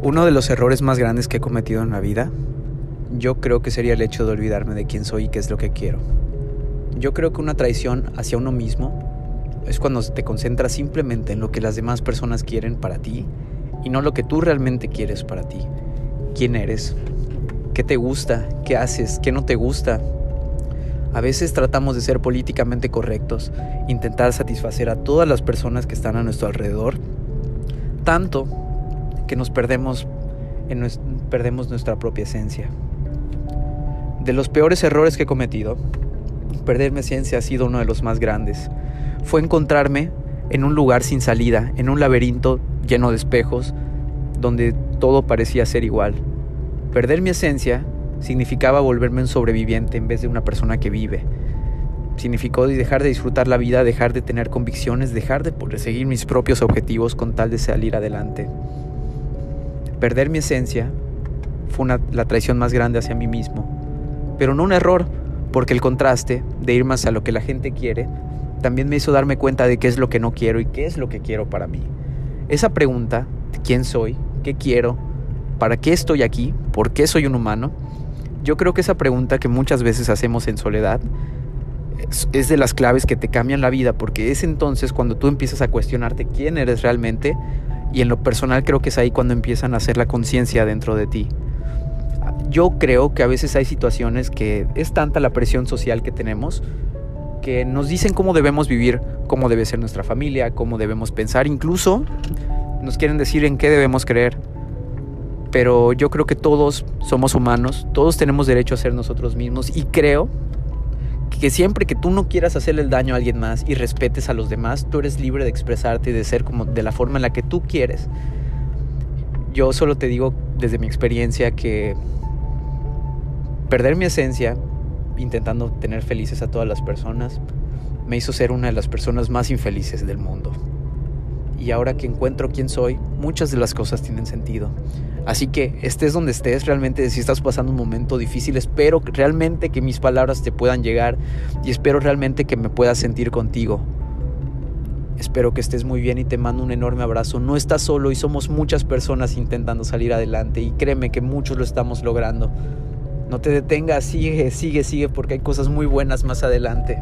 Uno de los errores más grandes que he cometido en la vida, yo creo que sería el hecho de olvidarme de quién soy y qué es lo que quiero. Yo creo que una traición hacia uno mismo es cuando te concentras simplemente en lo que las demás personas quieren para ti y no lo que tú realmente quieres para ti. ¿Quién eres? ¿Qué te gusta? ¿Qué haces? ¿Qué no te gusta? A veces tratamos de ser políticamente correctos, intentar satisfacer a todas las personas que están a nuestro alrededor, tanto que nos perdemos, en, perdemos nuestra propia esencia. De los peores errores que he cometido, perder mi esencia ha sido uno de los más grandes. Fue encontrarme en un lugar sin salida, en un laberinto lleno de espejos, donde todo parecía ser igual. Perder mi esencia significaba volverme un sobreviviente en vez de una persona que vive. Significó dejar de disfrutar la vida, dejar de tener convicciones, dejar de perseguir mis propios objetivos con tal de salir adelante. Perder mi esencia fue la traición más grande hacia mí mismo, pero no un error, porque el contraste de ir más a lo que la gente quiere también me hizo darme cuenta de qué es lo que no quiero y qué es lo que quiero para mí. Esa pregunta, ¿quién soy? ¿Qué quiero? ¿Para qué estoy aquí? ¿Por qué soy un humano? Yo creo que esa pregunta que muchas veces hacemos en soledad es, de las claves que te cambian la vida, porque es entonces cuando tú empiezas a cuestionarte quién eres realmente y en lo personal creo que es ahí cuando empiezan a hacer la conciencia dentro de ti. Yo creo que a veces hay situaciones que es tanta la presión social que tenemos que nos dicen cómo debemos vivir, cómo debe ser nuestra familia, cómo debemos pensar, incluso nos quieren decir en qué debemos creer. Pero yo creo que todos somos humanos, todos tenemos derecho a ser nosotros mismos y creo que siempre que tú no quieras hacerle el daño a alguien más y respetes a los demás, tú eres libre de expresarte y de ser como de la forma en la que tú quieres. Yo solo te digo desde mi experiencia que perder mi esencia intentando tener felices a todas las personas me hizo ser una de las personas más infelices del mundo. Y ahora que encuentro quién soy, muchas de las cosas tienen sentido. Así que estés donde estés, realmente si estás pasando un momento difícil, espero realmente que mis palabras te puedan llegar y espero realmente que me puedas sentir contigo. Espero que estés muy bien y te mando un enorme abrazo. No estás solo y somos muchas personas intentando salir adelante y créeme que muchos lo estamos logrando. No te detengas, sigue, sigue, sigue porque hay cosas muy buenas más adelante.